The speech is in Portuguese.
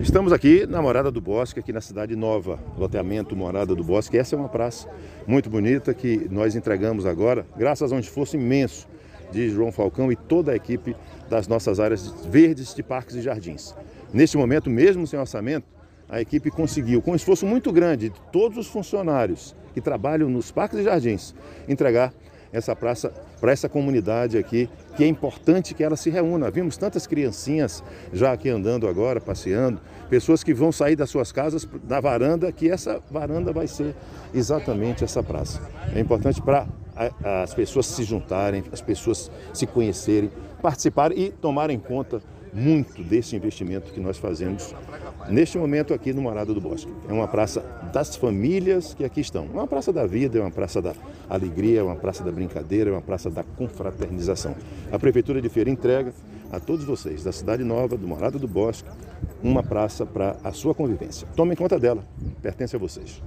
Estamos aqui na Morada do Bosque, aqui na Cidade Nova, loteamento Morada do Bosque. Essa é uma praça muito bonita que nós entregamos agora, graças a um esforço imenso de João Falcão e toda a equipe das nossas áreas verdes de parques e jardins. Neste momento, mesmo sem orçamento, a equipe conseguiu, com um esforço muito grande de todos os funcionários que trabalham nos parques e jardins, entregar essa praça para essa comunidade aqui, que é importante que ela se reúna. Vimos tantas criancinhas já aqui andando agora, passeando, pessoas que vão sair das suas casas da varanda, que essa varanda vai ser exatamente essa praça. É importante para as pessoas se juntarem, as pessoas se conhecerem, participarem e tomarem conta muito desse investimento que nós fazemos neste momento aqui no Morada do Bosque. É uma praça das famílias que aqui estão. É uma praça da vida, é uma praça da alegria, é uma praça da brincadeira, é uma praça da confraternização. A Prefeitura de Feira entrega a todos vocês da Cidade Nova, do Morada do Bosque, uma praça para a sua convivência. Tomem conta dela, pertence a vocês.